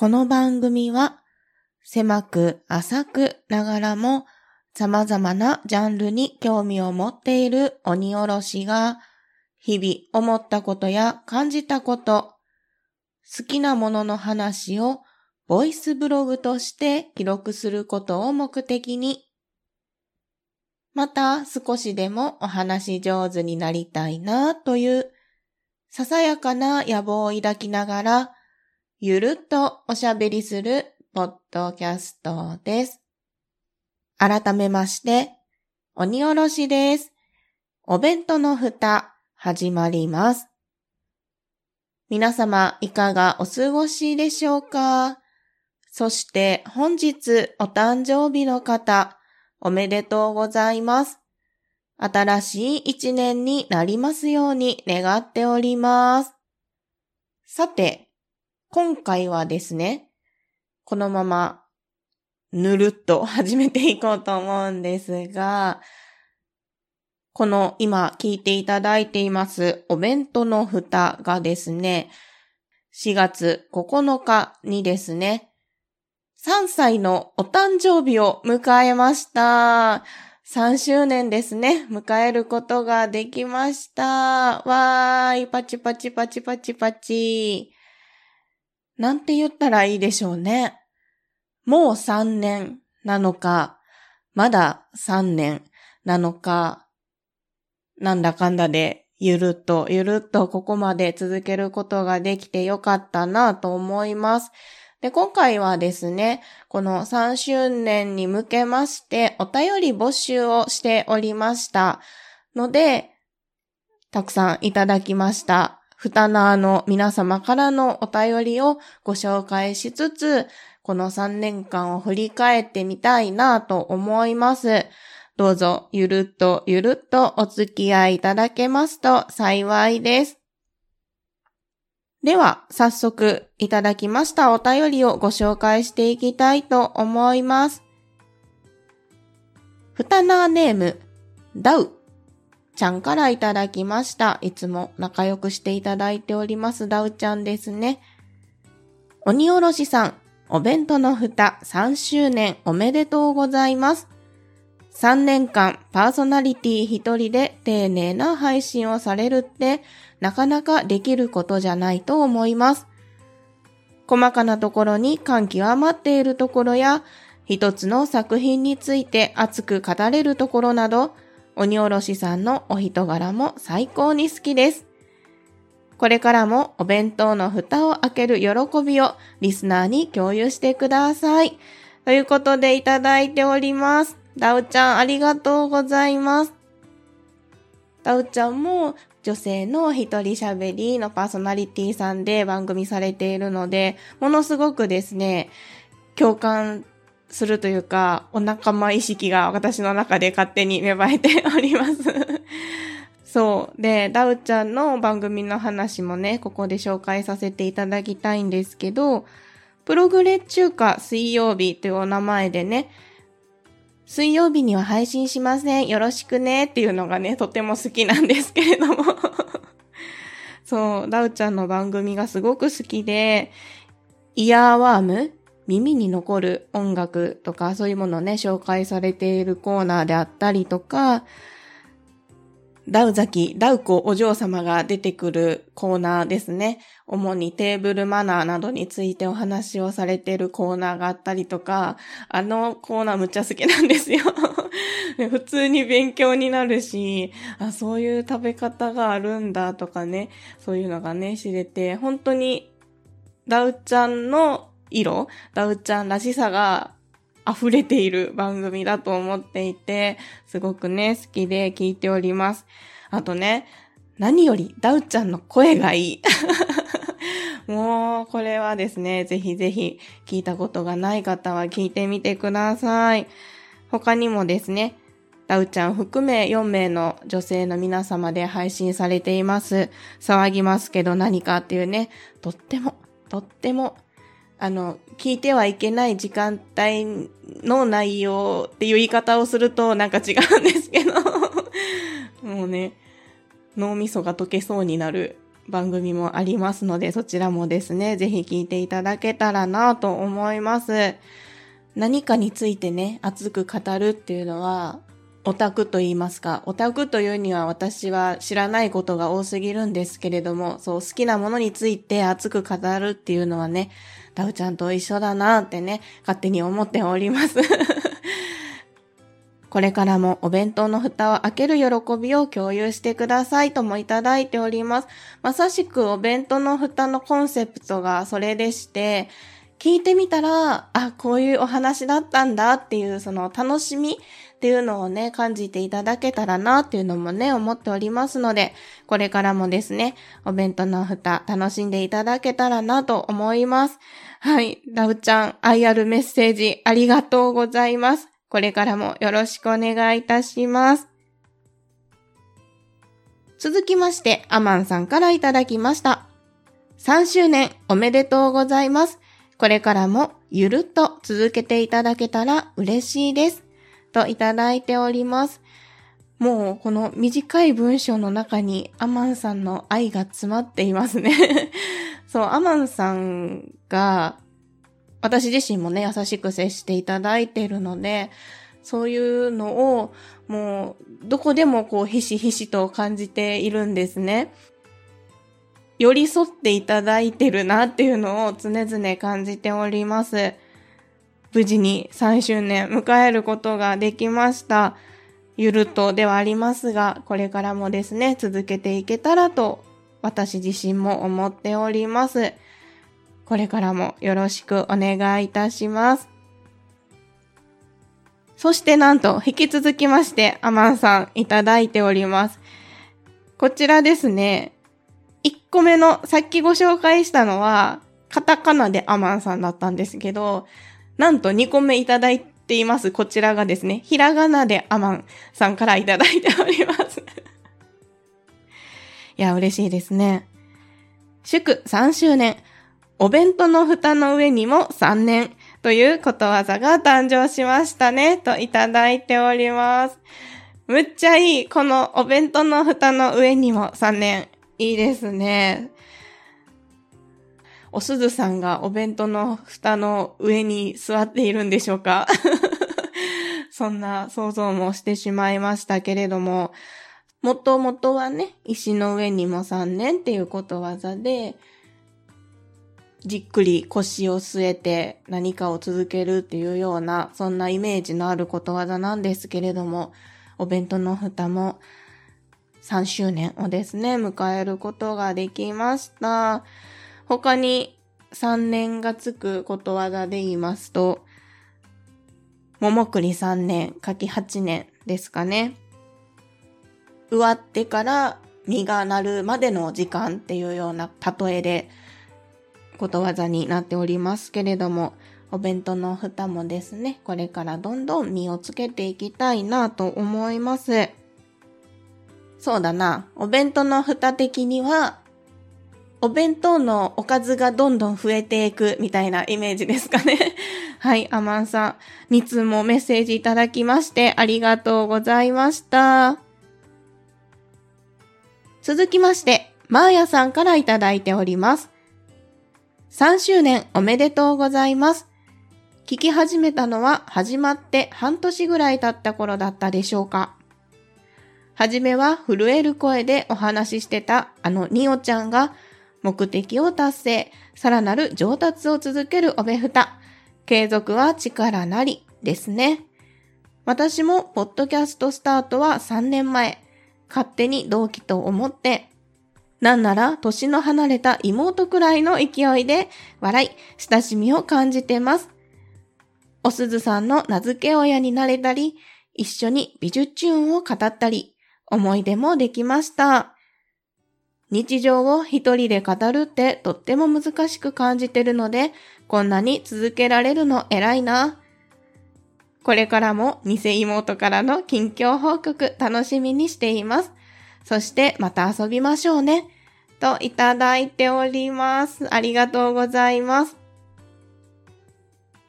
この番組は狭く浅くながらも様々なジャンルに興味を持っている鬼おろしが日々思ったことや感じたこと、好きなものの話をボイスブログとして記録することを目的に、また少しでもお話上手になりたいなというささやかな野望を抱きながら、ゆるっとおしゃべりするポッドキャストです。改めまして、鬼おろしです。お弁当の蓋、始まります。皆様、いかがお過ごしでしょうか？そして本日お誕生日の方、おめでとうございます。新しい一年になりますように願っております。さて、今回はですね、このままぬるっと始めていこうと思うんですが、この今聞いていただいていますお弁当の蓋がですね、4月9日にですね、3歳のお誕生日を迎えました。3周年ですね。迎えることができました。わーい、パチパチパチパチパチ。なんて言ったらいいでしょうね。もう3年なのか、まだ3年なのか、なんだかんだでゆるっとゆるっとここまで続けることができてよかったなと思います。で、今回はですね、この3周年に向けましてお便り募集をしておりましたので、たくさんいただきました。ふたなーの皆様からのお便りをご紹介しつつ、この3年間を振り返ってみたいなと思います。どうぞゆるっとゆるっとお付き合いいただけますと幸いです。では、早速いただきましたお便りをご紹介していきたいと思います。ふたなーネーム、ダウちゃんからいただきました。いつも仲良くしていただいておりますダウちゃんですね。鬼おろしさん、お弁当のふた3周年おめでとうございます。3年間パーソナリティ一人で丁寧な配信をされるってなかなかできることじゃないと思います。細かなところに感極まっているところや、一つの作品について熱く語れるところなど、鬼おろしさんのお人柄も最高に好きです。これからもお弁当の蓋を開ける喜びをリスナーに共有してください。ということでいただいております。ダウちゃんありがとうございます。ダウちゃんも女性の一人喋りのパーソナリティさんで番組されているので、ものすごくですね、共感するというか、お仲間意識が私の中で勝手に芽生えております そう。で、ダウちゃんの番組の話もね、ここで紹介させていただきたいんですけど、プログレ中華水曜日というお名前でね、水曜日には配信しません。よろしくねっていうのがね、とても好きなんですけれども そう、ダウちゃんの番組がすごく好きで、イヤーワーム耳に残る音楽とかそういうものをね、紹介されているコーナーであったりとか、ダウザキ、ダウコお嬢様が出てくるコーナーですね。主にテーブルマナーなどについてお話をされているコーナーがあったりとか、あのコーナーむっちゃ好きなんですよ。普通に勉強になるし、あ、そういう食べ方があるんだとかね、そういうのがね、知れて、本当にダウちゃんの色、ダウちゃんらしさが溢れている番組だと思っていて、すごくね、好きで聞いております。あとね、何よりダウちゃんの声がいい。もう、これはですね、ぜひぜひ聞いたことがない方は聞いてみてください。他にもですね、ダウちゃん含め4名の女性の皆様で配信されています。騒ぎますけど何かっていうね、とっても、とってもあの、聞いてはいけない時間帯の内容っていう言い方をするとなんか違うんですけど もうね、脳みそが溶けそうになる番組もありますので、そちらもですね、ぜひ聞いていただけたらなと思います。何かについてね、熱く語るっていうのは、オタクと言いますか、オタクというには私は知らないことが多すぎるんですけれども、そう好きなものについて熱く語るっていうのはね、ダウちゃんと一緒だなってね、勝手に思っております。これからもお弁当の蓋を開ける喜びを共有してくださいともいただいております。まさしくお弁当の蓋のコンセプトがそれでして、聞いてみたら、あ、こういうお話だったんだっていうその楽しみっていうのをね、感じていただけたらなっていうのもね、思っておりますので、これからもですね、お弁当の蓋楽しんでいただけたらなと思います。はい。ラウちゃん、愛あるメッセージありがとうございます。これからもよろしくお願いいたします。続きまして、アマンさんからいただきました。3周年おめでとうございます。これからもゆるっと続けていただけたら嬉しいです。といただいております。もうこの短い文章の中にアマンさんの愛が詰まっていますね そう、アマンさんが私自身もね、優しく接していただいているので、そういうのをもうどこでもこうひしひしと感じているんですね。寄り添っていただいてるなっていうのを常々感じております。無事に3周年迎えることができました。ゆるとではありますが、これからもですね、続けていけたらと私自身も思っております。これからもよろしくお願いいたします。そしてなんと、引き続きまして、アマンさんいただいております。こちらですね、1個目の、さっきご紹介したのは、カタカナでアマンさんだったんですけど、なんと2個目いただいています。こちらがですね、ひらがなでアマンさんからいただいております いや、嬉しいですね。祝3周年。お弁当の蓋の上にも3年ということわざが誕生しましたね、といただいております。むっちゃいい。このお弁当の蓋の上にも3年。いいですね。おすずさんがお弁当の蓋の上に座っているんでしょうか？そんな想像もしてしまいましたけれども、もともとはね、石の上にも3年っていうことわざで、じっくり腰を据えて何かを続けるっていうような、そんなイメージのあることわざなんですけれども、お弁当の蓋も3周年をですね、迎えることができました。他に3年がつくことわざで言いますと、桃栗3年、柿8年ですかね。植わってから実がなるまでの時間っていうような例えでことわざになっておりますけれども、お弁当の蓋もですね、これからどんどん実をつけていきたいなと思います。そうだな、お弁当の蓋的には、お弁当のおかずがどんどん増えていくみたいなイメージですかね。はい、アマンさん、2通もメッセージいただきましてありがとうございました。続きまして、マーヤさんからいただいております。3周年おめでとうございます。聞き始めたのは始まって半年ぐらい経った頃だったでしょうか。はじめは震える声でお話ししてたあのニオちゃんが目的を達成、さらなる上達を続けるおべふた。継続は力なりですね。私もポッドキャストスタートは3年前、勝手に同期と思って、なんなら年の離れた妹くらいの勢いで笑い、親しみを感じてます。おすずさんの名付け親になれたり、一緒に美術チューンを語ったり、思い出もできました。日常を一人で語るってとっても難しく感じてるので、こんなに続けられるの偉いな。これからも偽妹からの近況報告楽しみにしています。そしてまた遊びましょうね。といただいております。ありがとうございます。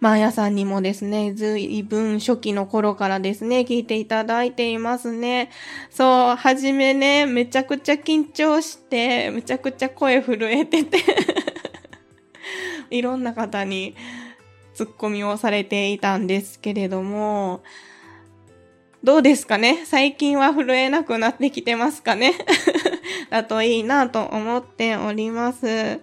マーヤさんにもですね、ずいぶん初期の頃からですね、聞いていただいていますね。そう、はじめね、めちゃくちゃ緊張して、めちゃくちゃ声震えてて いろんな方にツッコミをされていたんですけれども、どうですかね？最近は震えなくなってきてますかね？だといいなと思っております。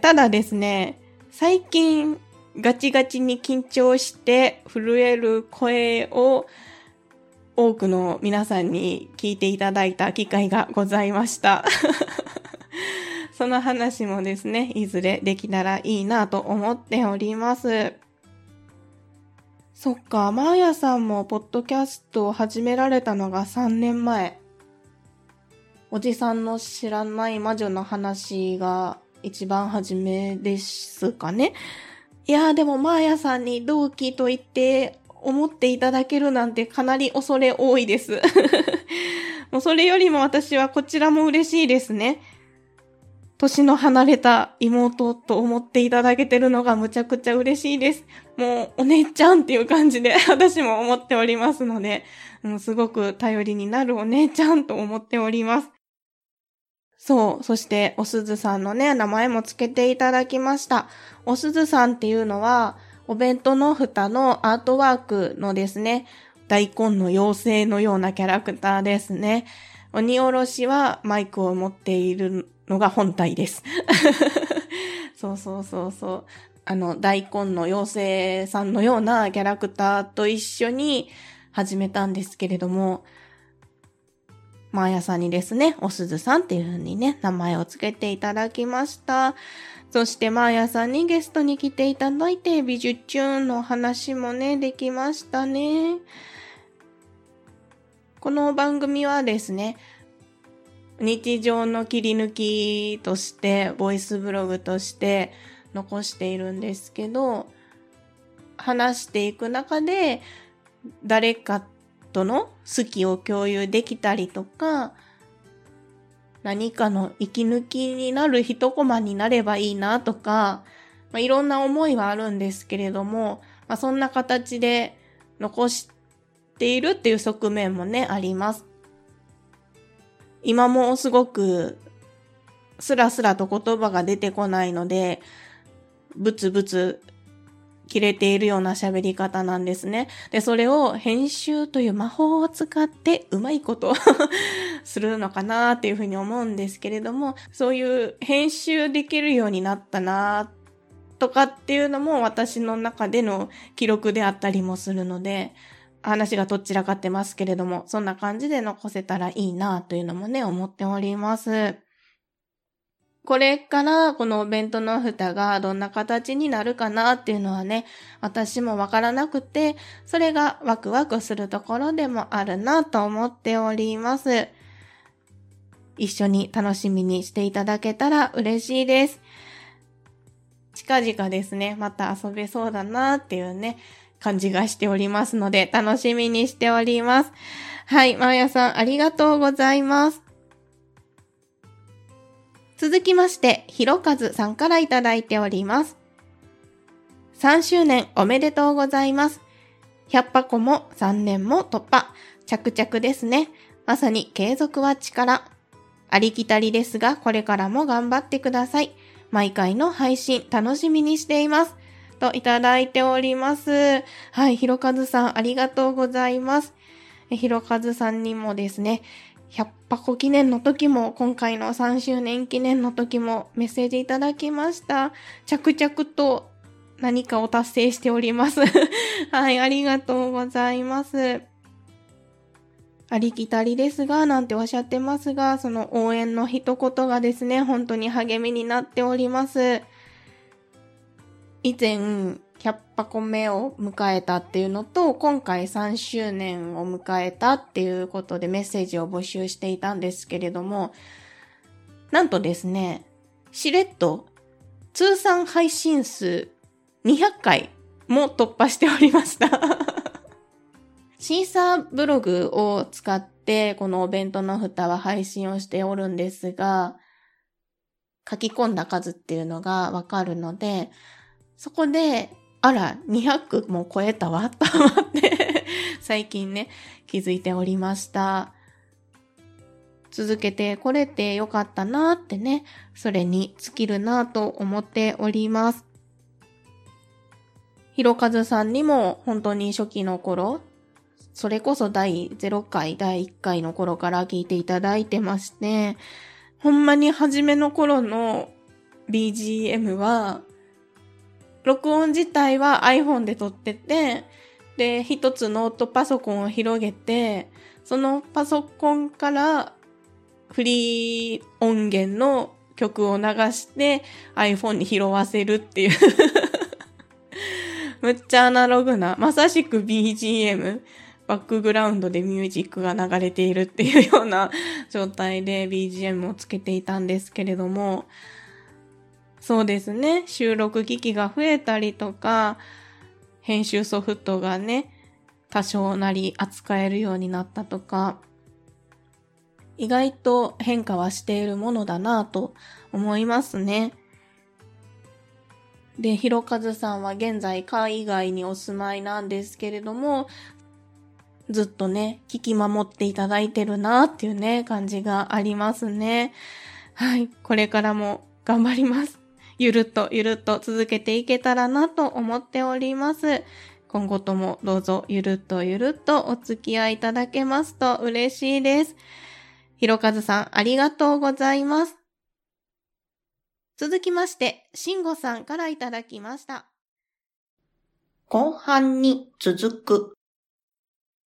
ただですね、最近ガチガチに緊張して震える声を多くの皆さんに聞いていただいた機会がございました。その話もですね、いずれできたらいいなと思っております。そっか、マーヤさんもポッドキャストを始められたのが3年前。おじさんの知らない魔女の話が一番初めですかね。いやーでもマーヤさんに同期と言って思っていただけるなんてかなり恐れ多いです。もうそれよりも私はこちらも嬉しいですね。年の離れた妹と思っていただけてるのがむちゃくちゃ嬉しいです。もうお姉ちゃんっていう感じで 私も思っておりますので、うん、すごく頼りになるお姉ちゃんと思っております。そう。そして、おすずさんのね、名前も付けていただきました。おすずさんっていうのは、お弁当の蓋のアートワークのですね、大根の妖精のようなキャラクターですね。鬼おろしはマイクを持っているのが本体です。そうそうそうそう。あの、大根の妖精さんのようなキャラクターと一緒に始めたんですけれども、マーヤさんにですね、おすずさんっていう風にね、名前を付けていただきました。そしてマーヤさんにゲストに来ていただいて、美術チューンの話もね、できましたね。この番組はですね、日常の切り抜きとして、ボイスブログとして残しているんですけど、話していく中で、誰かとの好きを共有できたりとか、何かの息抜きになる一コマになればいいなとか、まあ、いろんな思いはあるんですけれども、まあ、そんな形で残しているっていう側面もね、あります。今もすごくスラスラと言葉が出てこないので、ブツブツ切れているような喋り方なんですね。で、それを編集という魔法を使ってうまいこと するのかなっていうふうに思うんですけれども、そういう編集できるようになったなとかっていうのも私の中での記録であったりもするので、話がどちらかってますけれども、そんな感じで残せたらいいなというのもね、思っております。これからこのお弁当の蓋がどんな形になるかなっていうのはね、私もわからなくて、それがワクワクするところでもあるなと思っております。一緒に楽しみにしていただけたら嬉しいです。近々ですね、また遊べそうだなっていうね、感じがしておりますので、楽しみにしております。はい、まーやさんありがとうございます。続きまして、ひろかずさんからいただいております。3周年おめでとうございます。100箱も3年も突破。着々ですね。まさに継続は力。ありきたりですが、これからも頑張ってください。毎回の配信楽しみにしています。といただいております。はい、ひろかずさんありがとうございます。ひろかずさんにもですね、100箱記念の時も、今回の3周年記念の時もメッセージいただきました。着々と何かを達成しております。はい、ありがとうございます。ありきたりですが、なんておっしゃってますが、その応援の一言がですね、本当に励みになっております。以前、100箱目を迎えたっていうのと、今回3周年を迎えたっていうことでメッセージを募集していたんですけれども、なんとですね、しれっと通算配信数200回も突破しておりました。シーサーブログを使ってこのお弁当の蓋は配信をしておるんですが、書き込んだ数っていうのがわかるので、そこであら、200も超えたわ、と思って 最近ね、気づいておりました。続けてこれてよかったなってね、それに尽きるなと思っております。ひろかずさんにも本当に初期の頃、それこそ第0回、第1回の頃から聞いていただいてまして、ほんまに初めの頃の BGM は、録音自体は iPhone で撮ってて、で、一つノートパソコンを広げて、そのパソコンからフリー音源の曲を流して iPhone に拾わせるっていう。むっちゃアナログな、まさしく BGM、バックグラウンドでミュージックが流れているっていうような状態で BGM をつけていたんですけれども、そうですね。収録機器が増えたりとか、編集ソフトがね、多少なり扱えるようになったとか、意外と変化はしているものだなぁと思いますね。で、ひろかずさんは現在海外にお住まいなんですけれども、ずっとね、聞き守っていただいてるなっていうね、感じがありますね。はい。これからも頑張ります。ゆるっとゆるっと続けていけたらなと思っております。今後ともどうぞゆるっとゆるっとお付き合いいただけますと嬉しいです。ひろかずさんありがとうございます。続きまして、しんごさんからいただきました。後半に続く